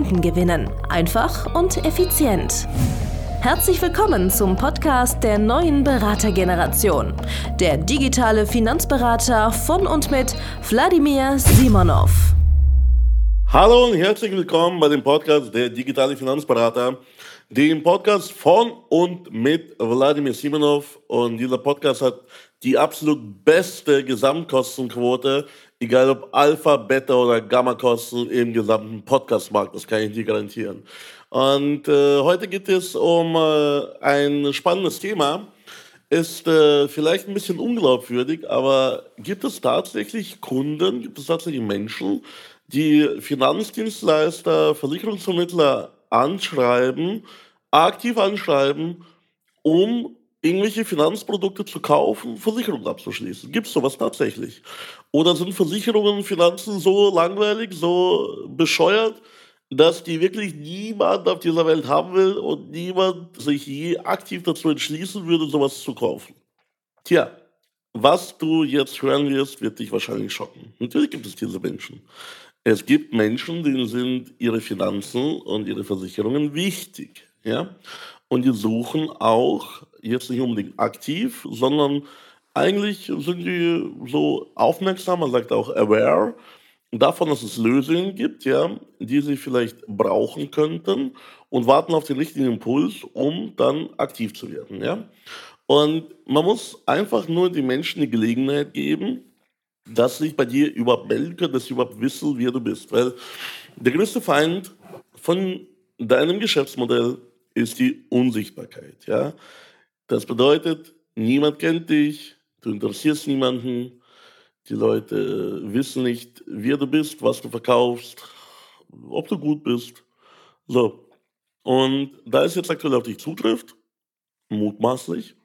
Kunden gewinnen. Einfach und effizient. Herzlich willkommen zum Podcast der neuen Beratergeneration. Der digitale Finanzberater von und mit Wladimir Simonov. Hallo und herzlich willkommen bei dem Podcast der digitale Finanzberater, dem Podcast von und mit Wladimir Simonov. Und dieser Podcast hat die absolut beste Gesamtkostenquote Egal ob Alpha, Beta oder Gamma-Kosten im gesamten Podcast-Markt, das kann ich dir garantieren. Und äh, heute geht es um äh, ein spannendes Thema. Ist äh, vielleicht ein bisschen unglaubwürdig, aber gibt es tatsächlich Kunden, gibt es tatsächlich Menschen, die Finanzdienstleister, Versicherungsvermittler anschreiben, aktiv anschreiben, um irgendwelche Finanzprodukte zu kaufen, Versicherungen abzuschließen. Gibt es sowas tatsächlich? Oder sind Versicherungen und Finanzen so langweilig, so bescheuert, dass die wirklich niemand auf dieser Welt haben will und niemand sich je aktiv dazu entschließen würde, sowas zu kaufen? Tja, was du jetzt hören wirst, wird dich wahrscheinlich schocken. Natürlich gibt es diese Menschen. Es gibt Menschen, denen sind ihre Finanzen und ihre Versicherungen wichtig. Ja? Und die suchen auch, jetzt nicht unbedingt aktiv, sondern eigentlich sind die so aufmerksam, man sagt auch aware, davon, dass es Lösungen gibt, ja, die sie vielleicht brauchen könnten und warten auf den richtigen Impuls, um dann aktiv zu werden. Ja. Und man muss einfach nur den Menschen die Gelegenheit geben, dass sie sich bei dir überhaupt melden können, dass sie überhaupt wissen, wer du bist. Weil der größte Feind von deinem Geschäftsmodell ist die Unsichtbarkeit. Ja? Das bedeutet, niemand kennt dich, du interessierst niemanden, die Leute wissen nicht, wer du bist, was du verkaufst, ob du gut bist. So. Und da es jetzt aktuell auf dich zutrifft, mutmaßlich,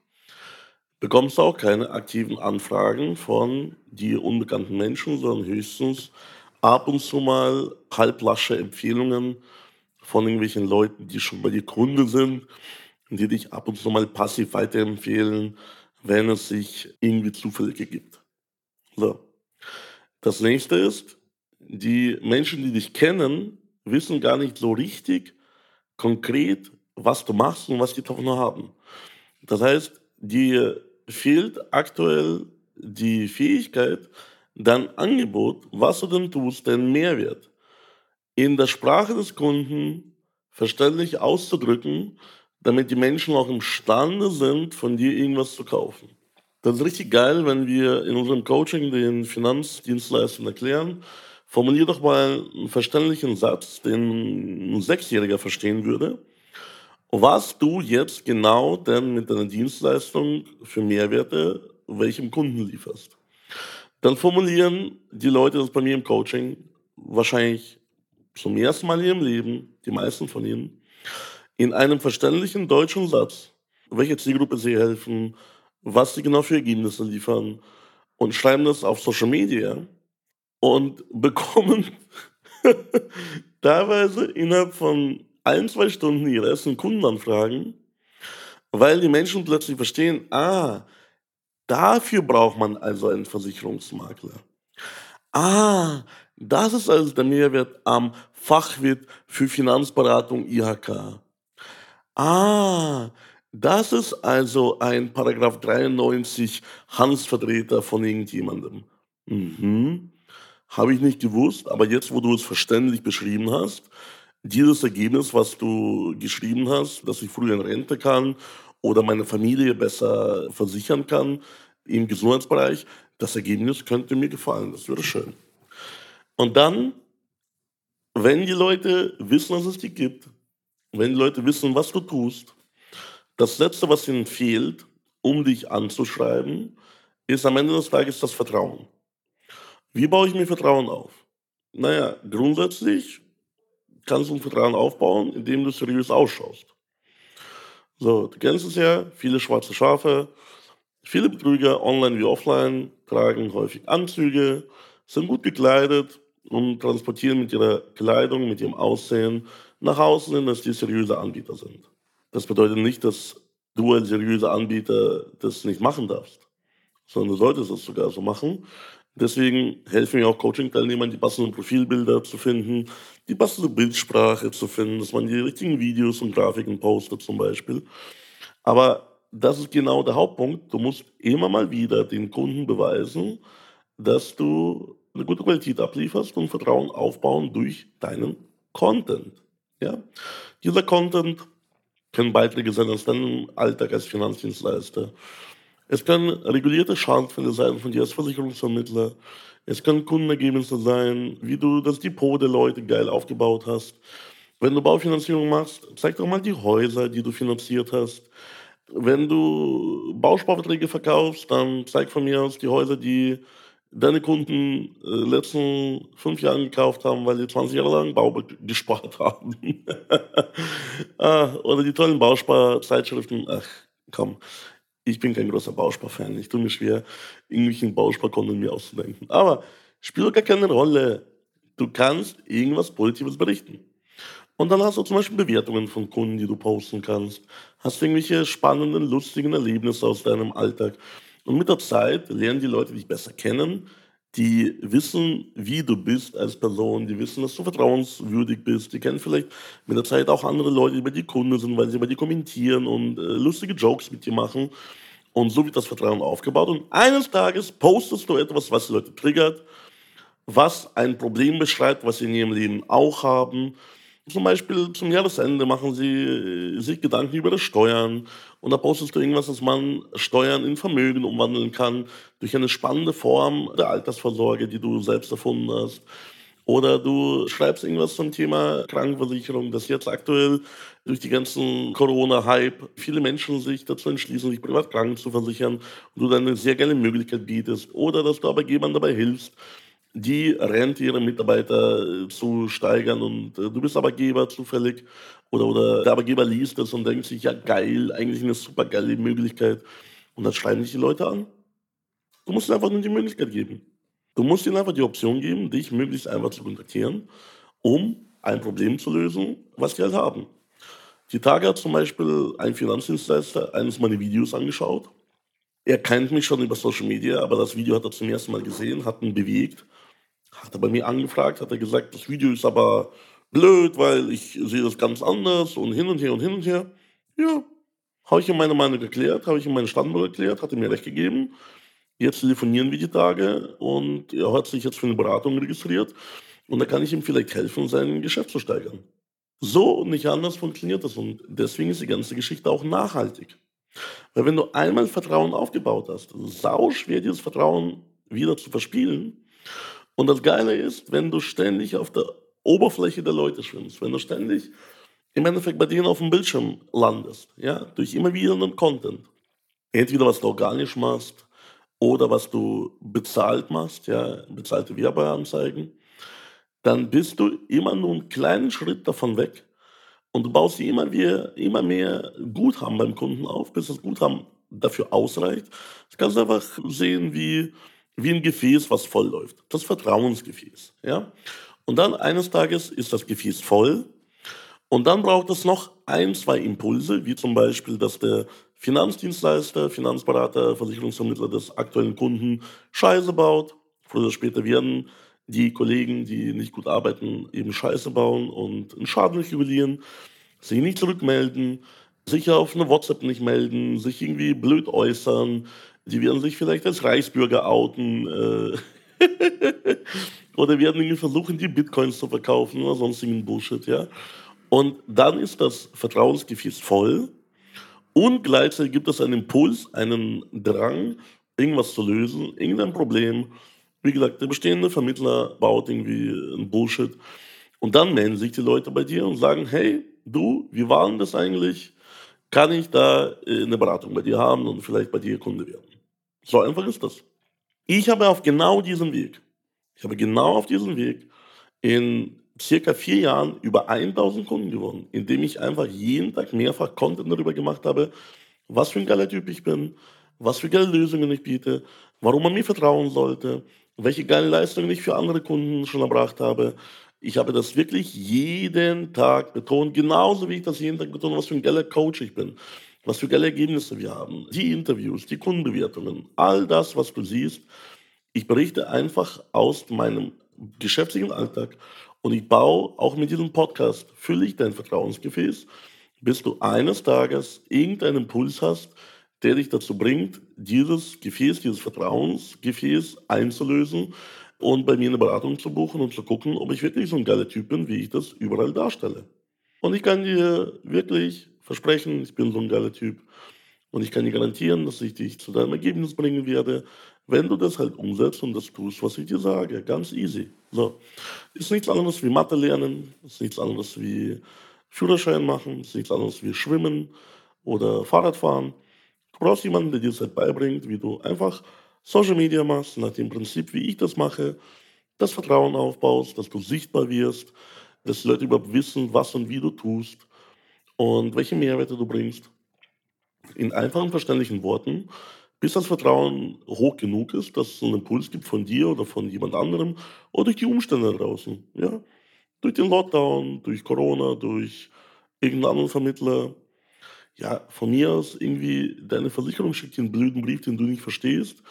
bekommst du auch keine aktiven Anfragen von dir unbekannten Menschen, sondern höchstens ab und zu mal halblasche Empfehlungen von irgendwelchen Leuten, die schon bei dir Kunde sind, die dich ab und zu mal passiv weiterempfehlen, wenn es sich irgendwie zufällig ergibt. So. Das nächste ist, die Menschen, die dich kennen, wissen gar nicht so richtig konkret, was du machst und was die davon haben. Das heißt, dir fehlt aktuell die Fähigkeit, dein Angebot, was du denn tust, den Mehrwert in der Sprache des Kunden verständlich auszudrücken, damit die Menschen auch imstande sind, von dir irgendwas zu kaufen. Das ist richtig geil, wenn wir in unserem Coaching den Finanzdienstleistern erklären, formulier doch mal einen verständlichen Satz, den ein Sechsjähriger verstehen würde, was du jetzt genau denn mit deiner Dienstleistung für Mehrwerte welchem Kunden lieferst. Dann formulieren die Leute das bei mir im Coaching wahrscheinlich zum ersten Mal in ihrem Leben, die meisten von ihnen, in einem verständlichen deutschen Satz, welche Zielgruppe sie helfen, was sie genau für Ergebnisse liefern und schreiben das auf Social Media und bekommen teilweise innerhalb von ein, zwei Stunden ihre ersten Kundenanfragen, weil die Menschen plötzlich verstehen, ah, dafür braucht man also einen Versicherungsmakler. Ah, das ist also der Mehrwert am Fachwirt für Finanzberatung IHK. Ah, das ist also ein Paragraph 93 Handelsvertreter von irgendjemandem. Mhm. Habe ich nicht gewusst, aber jetzt, wo du es verständlich beschrieben hast, dieses Ergebnis, was du geschrieben hast, dass ich früher in Rente kann oder meine Familie besser versichern kann im Gesundheitsbereich, das Ergebnis könnte mir gefallen. Das wäre schön. Und dann, wenn die Leute wissen, dass es dich gibt, wenn Leute wissen, was du tust, das Letzte, was ihnen fehlt, um dich anzuschreiben, ist am Ende des Tages das Vertrauen. Wie baue ich mir Vertrauen auf? Naja, grundsätzlich kannst du ein Vertrauen aufbauen, indem du seriös ausschaust. So, du kennst es ja, viele schwarze Schafe, viele Betrüger, online wie offline, tragen häufig Anzüge, sind gut gekleidet und transportieren mit ihrer Kleidung, mit ihrem Aussehen nach außen hin, dass die seriöse Anbieter sind. Das bedeutet nicht, dass du als seriöser Anbieter das nicht machen darfst, sondern du solltest es sogar so machen. Deswegen helfen mir auch Coaching-Teilnehmern, die passenden Profilbilder zu finden, die passende Bildsprache zu finden, dass man die richtigen Videos und Grafiken postet zum Beispiel. Aber das ist genau der Hauptpunkt. Du musst immer mal wieder den Kunden beweisen, dass du eine gute Qualität ablieferst und Vertrauen aufbauen durch deinen Content. Ja? Dieser Content können Beiträge sein aus deinem Alltag als Finanzdienstleister. Es können regulierte Schadensfälle sein von dir als Versicherungsvermittler. Es können Kundenergebnisse sein, wie du das Depot der Leute geil aufgebaut hast. Wenn du Baufinanzierung machst, zeig doch mal die Häuser, die du finanziert hast. Wenn du Bausparverträge verkaufst, dann zeig von mir aus die Häuser, die deine Kunden äh, letzten fünf Jahren gekauft haben, weil sie 20 Jahre lang Bau gespart haben. ah, oder die tollen Bausparzeitschriften. Ach, komm. Ich bin kein großer Bausparfan. Ich tue mir schwer, irgendwelchen Bausparkonten mir auszudenken. Aber spielt gar keine Rolle. Du kannst irgendwas Positives berichten. Und dann hast du zum Beispiel Bewertungen von Kunden, die du posten kannst. Hast irgendwelche spannenden, lustigen Erlebnisse aus deinem Alltag. Und mit der Zeit lernen die Leute dich besser kennen. Die wissen, wie du bist als Person. Die wissen, dass du vertrauenswürdig bist. Die kennen vielleicht mit der Zeit auch andere Leute, die bei dir Kunden sind, weil sie bei dir kommentieren und äh, lustige Jokes mit dir machen. Und so wird das Vertrauen aufgebaut. Und eines Tages postest du etwas, was die Leute triggert, was ein Problem beschreibt, was sie in ihrem Leben auch haben zum Beispiel zum Jahresende machen sie äh, sich Gedanken über das Steuern und da postest du irgendwas, dass man Steuern in Vermögen umwandeln kann durch eine spannende Form der Altersvorsorge, die du selbst erfunden hast. Oder du schreibst irgendwas zum Thema Krankenversicherung, dass jetzt aktuell durch die ganzen Corona-Hype viele Menschen sich dazu entschließen, sich privat kranken zu versichern und du dann eine sehr geile Möglichkeit bietest. Oder dass du Arbeitgebern dabei hilfst, die Rente ihrer Mitarbeiter äh, zu steigern und äh, du bist Arbeitgeber zufällig oder, oder der Arbeitgeber liest das und denkt sich, ja geil, eigentlich eine super geile Möglichkeit. Und dann schreiben dich die Leute an. Du musst ihnen einfach nur die Möglichkeit geben. Du musst ihnen einfach die Option geben, dich möglichst einfach zu kontaktieren, um ein Problem zu lösen, was die halt haben. Die Tage hat zum Beispiel ein Finanzdienstleister eines meiner Videos angeschaut. Er kennt mich schon über Social Media, aber das Video hat er zum ersten Mal gesehen, hat ihn bewegt hat er bei mir angefragt, hat er gesagt, das Video ist aber blöd, weil ich sehe das ganz anders und hin und her und hin und her. Ja, habe ich ihm meine Meinung erklärt, habe ich ihm meinen Standpunkt erklärt, hat er mir recht gegeben. Jetzt telefonieren wir die Tage und er hat sich jetzt für eine Beratung registriert und da kann ich ihm vielleicht helfen, sein Geschäft zu steigern. So und nicht anders funktioniert das und deswegen ist die ganze Geschichte auch nachhaltig. Weil wenn du einmal Vertrauen aufgebaut hast, sau schwer dieses Vertrauen wieder zu verspielen und das Geile ist, wenn du ständig auf der Oberfläche der Leute schwimmst, wenn du ständig im Endeffekt bei denen auf dem Bildschirm landest, ja, durch immer wieder einen Content. Entweder was du organisch machst oder was du bezahlt machst, ja, bezahlte Werbeanzeigen, dann bist du immer nur einen kleinen Schritt davon weg und du baust immer, mehr, immer mehr Guthaben beim Kunden auf, bis das Guthaben dafür ausreicht. Das kannst du einfach sehen, wie wie ein Gefäß, was voll läuft. Das Vertrauensgefäß. Ja? Und dann eines Tages ist das Gefäß voll und dann braucht es noch ein, zwei Impulse, wie zum Beispiel, dass der Finanzdienstleister, Finanzberater, Versicherungsvermittler des aktuellen Kunden Scheiße baut. Früher oder später werden die Kollegen, die nicht gut arbeiten, eben Scheiße bauen und einen Schaden regulieren, sich nicht zurückmelden, sich auf eine WhatsApp nicht melden, sich irgendwie blöd äußern, die werden sich vielleicht als Reichsbürger outen äh, oder werden irgendwie versuchen, die Bitcoins zu verkaufen oder sonstigen Bullshit, ja. Und dann ist das Vertrauensgefäß voll und gleichzeitig gibt es einen Impuls, einen Drang, irgendwas zu lösen, irgendein Problem. Wie gesagt, der bestehende Vermittler baut irgendwie ein Bullshit. Und dann melden sich die Leute bei dir und sagen, hey, du, wie war denn das eigentlich? Kann ich da äh, eine Beratung bei dir haben und vielleicht bei dir Kunde werden? So einfach ist das. Ich habe auf genau diesem Weg, ich habe genau auf diesem Weg in circa vier Jahren über 1000 Kunden gewonnen, indem ich einfach jeden Tag mehrfach Content darüber gemacht habe, was für ein geiler Typ ich bin, was für geile Lösungen ich biete, warum man mir vertrauen sollte, welche geile Leistungen ich für andere Kunden schon erbracht habe. Ich habe das wirklich jeden Tag betont, genauso wie ich das jeden Tag betone, was für ein geiler Coach ich bin, was für geile Ergebnisse wir haben, die Interviews, die Kundenbewertungen, all das, was du siehst. Ich berichte einfach aus meinem geschäftlichen Alltag und ich baue auch mit diesem Podcast, fülle ich dein Vertrauensgefäß, bis du eines Tages irgendeinen Impuls hast, der dich dazu bringt, dieses Gefäß, dieses Vertrauensgefäß einzulösen und bei mir eine Beratung zu buchen und zu gucken, ob ich wirklich so ein geiler Typ bin, wie ich das überall darstelle. Und ich kann dir wirklich versprechen, ich bin so ein geiler Typ. Und ich kann dir garantieren, dass ich dich zu deinem Ergebnis bringen werde, wenn du das halt umsetzt und das tust, was ich dir sage. Ganz easy. So. Ist nichts anderes wie Mathe lernen, ist nichts anderes wie Führerschein machen, ist nichts anderes wie Schwimmen oder Fahrradfahren. Du brauchst jemanden, der dir das halt beibringt, wie du einfach Social Media machst, nach dem Prinzip, wie ich das mache, das Vertrauen aufbaust, dass du sichtbar wirst, dass die Leute überhaupt wissen, was und wie du tust und welche Mehrwerte du bringst. In einfachen, verständlichen Worten bis das Vertrauen hoch genug ist, dass es einen Impuls gibt von dir oder von jemand anderem oder durch die Umstände draußen. Ja? Durch den Lockdown, durch Corona, durch irgendeinen anderen Vermittler. Ja, von mir aus irgendwie deine Versicherung schickt dir einen blöden Brief, den du nicht verstehst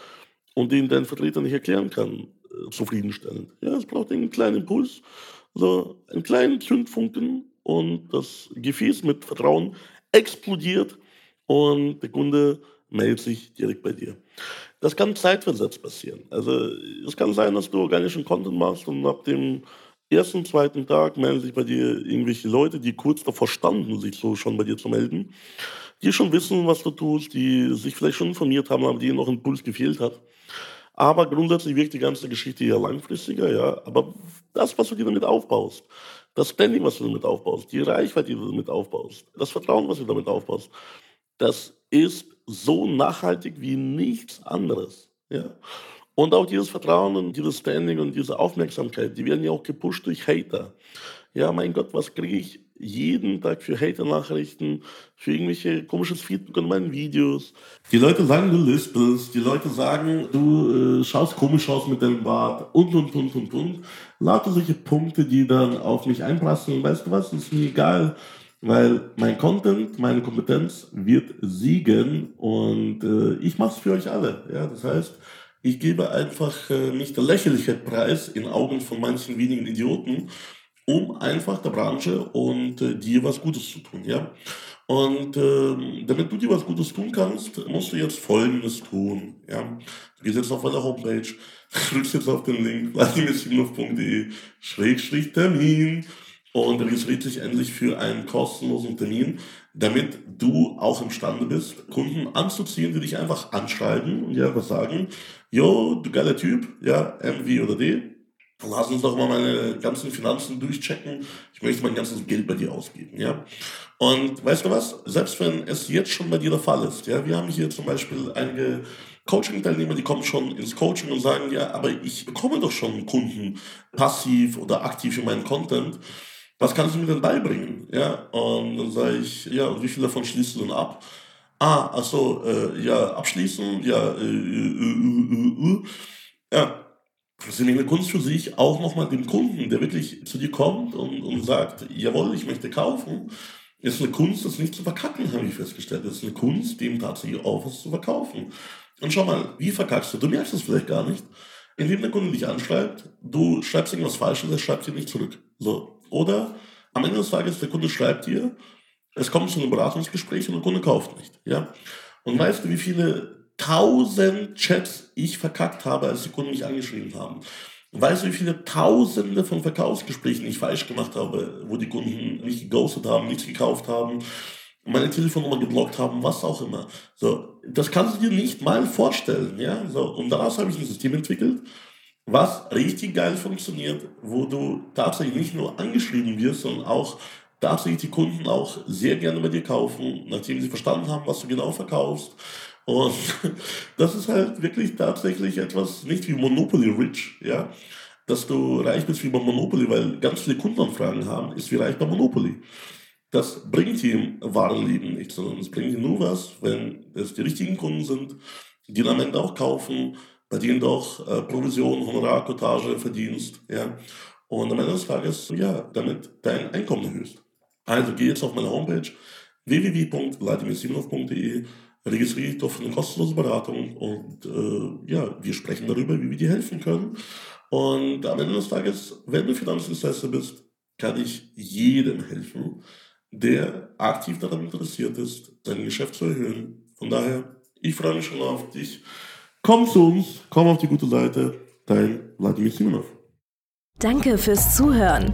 und den dein Vertreter nicht erklären kann, äh, zufriedenstellend. Ja, es braucht einen kleinen Impuls, so einen kleinen Zündfunken und das Gefäß mit Vertrauen explodiert und der Kunde meldet sich direkt bei dir. Das kann zeitversetzt passieren. Also es kann sein, dass du organischen Content machst und ab dem ersten, zweiten Tag melden sich bei dir irgendwelche Leute, die kurz davor standen, sich so schon bei dir zu melden, die schon wissen, was du tust, die sich vielleicht schon informiert haben, aber denen noch ein Puls gefehlt hat. Aber grundsätzlich wirkt die ganze Geschichte ja langfristiger, ja. Aber das, was du dir damit aufbaust, das Standing, was du damit aufbaust, die Reichweite, die du damit aufbaust, das Vertrauen, was du damit aufbaust, das ist so nachhaltig wie nichts anderes. Ja? Und auch dieses Vertrauen und dieses Standing und diese Aufmerksamkeit, die werden ja auch gepusht durch Hater. Ja, mein Gott, was kriege ich jeden Tag für Hater-Nachrichten, für irgendwelche komisches Feedback an meinen Videos. Die Leute sagen, du lispelst, die Leute sagen, du äh, schaust komisch aus mit deinem Bart und, und, und, und, und. Lauter solche Punkte, die dann auf mich einprasseln. Weißt du was, ist mir egal weil mein Content, meine Kompetenz wird siegen und äh, ich mache es für euch alle. Ja, das heißt, ich gebe einfach äh, nicht der lächerliche Preis in Augen von manchen wenigen Idioten, um einfach der Branche und äh, dir was Gutes zu tun. Ja? Und äh, damit du dir was Gutes tun kannst, musst du jetzt Folgendes tun. Ja? Du gehst jetzt auf meine Homepage, drückst jetzt auf den Link vladimirsimlov.de Schrägstrich Termin und registriert sich endlich für einen kostenlosen Termin, damit du auch imstande bist, Kunden anzuziehen, die dich einfach anschreiben und dir einfach sagen, yo, du geiler Typ, ja, MW oder D, lass uns doch mal meine ganzen Finanzen durchchecken. Ich möchte mein ganzes Geld bei dir ausgeben, ja. Und weißt du was? Selbst wenn es jetzt schon bei dir der Fall ist, ja, wir haben hier zum Beispiel einige Coaching-Teilnehmer, die kommen schon ins Coaching und sagen, ja, aber ich bekomme doch schon Kunden passiv oder aktiv für meinen Content was kannst du mir denn beibringen? Ja, und dann sage ich, ja, und wie viel davon schließt du denn ab? Ah, ach so, äh, ja, abschließen, ja, äh, äh, äh, äh, ja. Das ist eine Kunst für sich, auch nochmal dem Kunden, der wirklich zu dir kommt und, und sagt, jawohl, ich möchte kaufen, ist eine Kunst, das nicht zu verkacken, habe ich festgestellt. Das ist eine Kunst, dem tatsächlich auch was zu verkaufen. Und schau mal, wie verkackst du? Du merkst es vielleicht gar nicht. Indem der Kunde dich anschreibt, du schreibst irgendwas Falsches, er schreibt dir nicht zurück. So, oder am Ende des Tages, der Kunde schreibt dir, es kommt zu einem Beratungsgespräch und der Kunde kauft nicht. Ja? Und weißt du, wie viele tausend Chats ich verkackt habe, als die Kunden mich angeschrieben haben? Weißt du, wie viele Tausende von Verkaufsgesprächen ich falsch gemacht habe, wo die Kunden mich geghostet haben, nichts gekauft haben, meine Telefonnummer geblockt haben, was auch immer. So, das kannst du dir nicht mal vorstellen, ja. So, und daraus habe ich ein System entwickelt, was richtig geil funktioniert, wo du tatsächlich nicht nur angeschrieben wirst, sondern auch tatsächlich die Kunden auch sehr gerne bei dir kaufen, nachdem sie verstanden haben, was du genau verkaufst. Und das ist halt wirklich tatsächlich etwas, nicht wie Monopoly Rich, ja, dass du reich bist wie bei Monopoly, weil ganz viele Kundenanfragen haben, ist wie reich bei Monopoly. Das bringt dir im wahren Leben nichts, sondern es bringt dir nur was, wenn es die richtigen Kunden sind, die dann am Ende auch kaufen, bei denen du auch äh, Provision, Honorar, Cottage verdienst, ja. Und am Ende des Tages, ja, damit dein Einkommen erhöhst. Also geh jetzt auf meine Homepage www.vladimirsimonov.de, registriere dich doch für eine kostenlose Beratung und äh, ja, wir sprechen darüber, wie wir dir helfen können. Und am Ende des Tages, wenn du Finanzdienstleister bist, kann ich jedem helfen, der aktiv daran interessiert ist, sein Geschäft zu erhöhen. Von daher, ich freue mich schon auf dich. Komm zu uns, komm auf die gute Seite. Dein Vladimir Simonov. Danke fürs Zuhören.